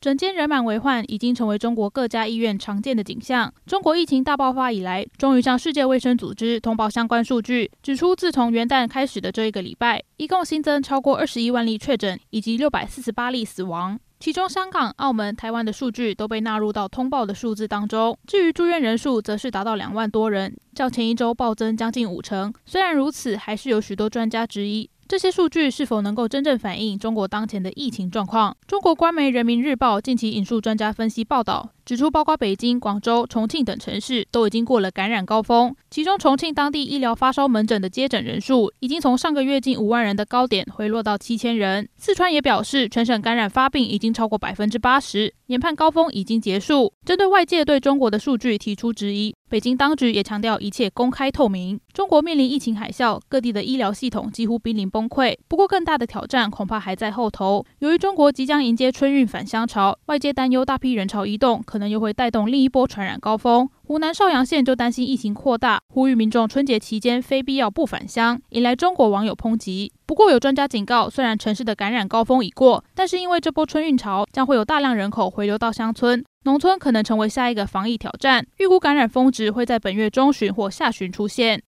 诊间人满为患已经成为中国各家医院常见的景象。中国疫情大爆发以来，终于向世界卫生组织通报相关数据，指出自从元旦开始的这一个礼拜，一共新增超过二十一万例确诊，以及六百四十八例死亡。其中，香港、澳门、台湾的数据都被纳入到通报的数字当中。至于住院人数，则是达到两万多人，较前一周暴增将近五成。虽然如此，还是有许多专家质疑。这些数据是否能够真正反映中国当前的疫情状况？中国官媒《人民日报》近期引述专家分析报道，指出包括北京、广州、重庆等城市都已经过了感染高峰。其中，重庆当地医疗发烧门诊的接诊人数已经从上个月近五万人的高点回落到七千人。四川也表示，全省感染发病已经超过百分之八十，研判高峰已经结束。针对外界对中国的数据提出质疑。北京当局也强调一切公开透明。中国面临疫情海啸各地的医疗系统几乎濒临崩溃。不过，更大的挑战恐怕还在后头。由于中国即将迎接春运返乡潮，外界担忧大批人潮移动可能又会带动另一波传染高峰。湖南邵阳县就担心疫情扩大，呼吁民众春节期间非必要不返乡，引来中国网友抨击。不过，有专家警告，虽然城市的感染高峰已过，但是因为这波春运潮将会有大量人口回流到乡村。农村可能成为下一个防疫挑战，预估感染峰值会在本月中旬或下旬出现。